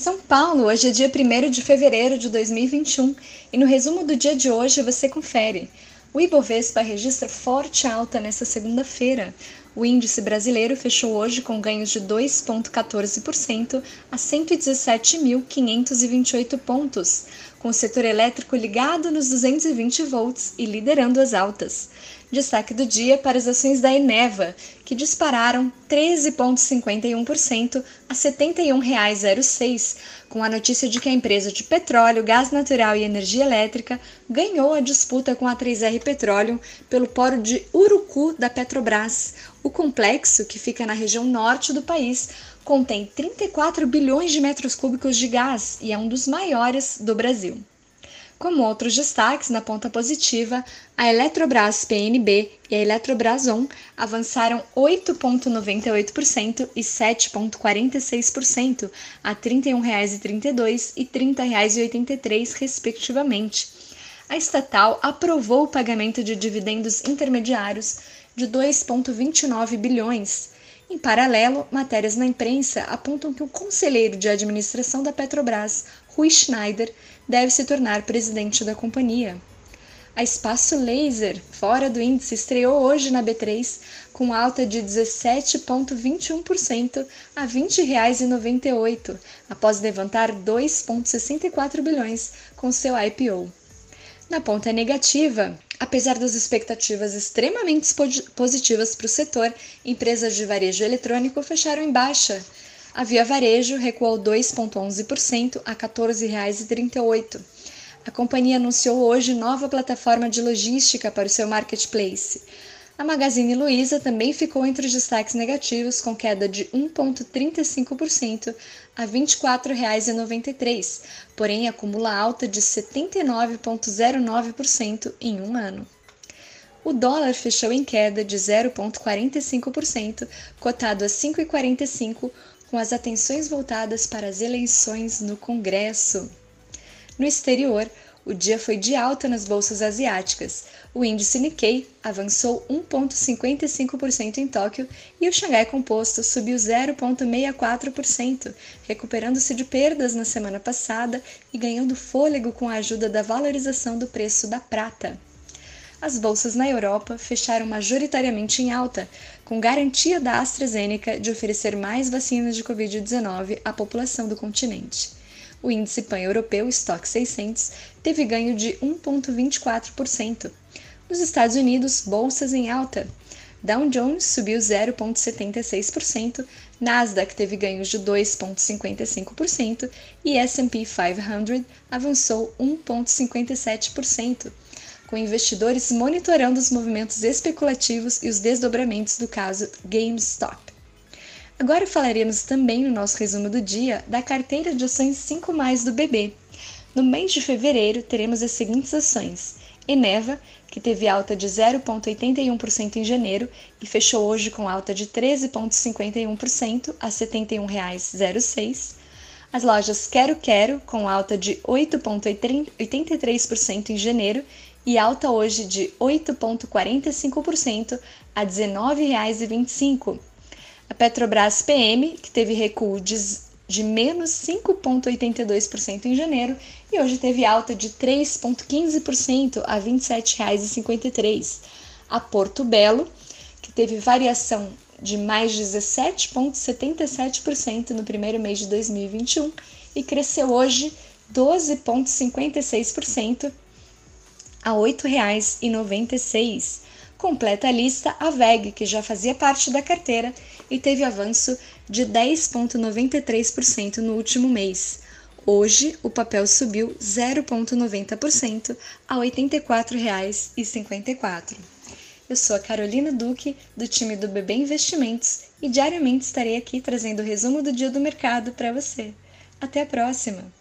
São Paulo, hoje é dia 1 de fevereiro de 2021 e no resumo do dia de hoje você confere. O Ibovespa registra forte alta nesta segunda-feira. O índice brasileiro fechou hoje com ganhos de 2,14% a 117.528 pontos, com o setor elétrico ligado nos 220 volts e liderando as altas. Destaque do dia para as ações da Eneva, que dispararam 13,51% a R$ 71,06, com a notícia de que a empresa de petróleo, gás natural e energia elétrica ganhou a disputa com a 3R Petroleum pelo poro de Urucu da Petrobras. O complexo, que fica na região norte do país, contém 34 bilhões de metros cúbicos de gás e é um dos maiores do Brasil. Como outros destaques na ponta positiva, a Eletrobras PNB e a Eletrobras On avançaram 8,98% e 7,46% a R$ 31,32 e R$ 30,83, respectivamente. A estatal aprovou o pagamento de dividendos intermediários de 2,29 bilhões. Em paralelo, matérias na imprensa apontam que o conselheiro de administração da Petrobras, Rui Schneider, deve se tornar presidente da companhia. A Espaço Laser, fora do índice, estreou hoje na B3 com alta de 17,21% a R$ 20,98, após levantar 2,64 bilhões com seu IPO. Na ponta negativa, apesar das expectativas extremamente positivas para o setor, empresas de varejo eletrônico fecharam em baixa. A Via Varejo recuou 2,11% a R$ 14,38. A companhia anunciou hoje nova plataforma de logística para o seu marketplace. A Magazine Luiza também ficou entre os destaques negativos, com queda de 1,35% a R$ 24,93, porém acumula alta de 79,09% em um ano. O dólar fechou em queda de 0,45%, cotado a R$ 5,45 com as atenções voltadas para as eleições no Congresso. No exterior, o dia foi de alta nas bolsas asiáticas. O índice Nikkei avançou 1,55% em Tóquio e o Xangai Composto subiu 0,64%, recuperando-se de perdas na semana passada e ganhando fôlego com a ajuda da valorização do preço da prata as bolsas na Europa fecharam majoritariamente em alta, com garantia da AstraZeneca de oferecer mais vacinas de Covid-19 à população do continente. O índice pan-europeu Stock 600 teve ganho de 1,24%. Nos Estados Unidos, bolsas em alta. Dow Jones subiu 0,76%, Nasdaq teve ganhos de 2,55% e S&P 500 avançou 1,57% com investidores monitorando os movimentos especulativos e os desdobramentos do caso GameStop. Agora falaremos também no nosso resumo do dia da carteira de ações 5 mais do BB. No mês de fevereiro teremos as seguintes ações: Eneva, que teve alta de 0,81% em janeiro e fechou hoje com alta de 13,51% a R$ 71,06. As lojas Quero Quero, com alta de 8,83% em janeiro e alta hoje de 8,45% a R$ 19,25. A Petrobras PM, que teve recuo de, de menos 5,82% em janeiro e hoje teve alta de 3,15% a R$ 27,53. A Porto Belo, que teve variação de mais 17,77% no primeiro mês de 2021 e cresceu hoje 12,56% a R$ 8,96. Completa a lista a VEG, que já fazia parte da carteira e teve avanço de 10,93% no último mês. Hoje, o papel subiu 0,90% a R$ 84,54. Eu sou a Carolina Duque, do time do BB Investimentos, e diariamente estarei aqui trazendo o resumo do dia do mercado para você. Até a próxima!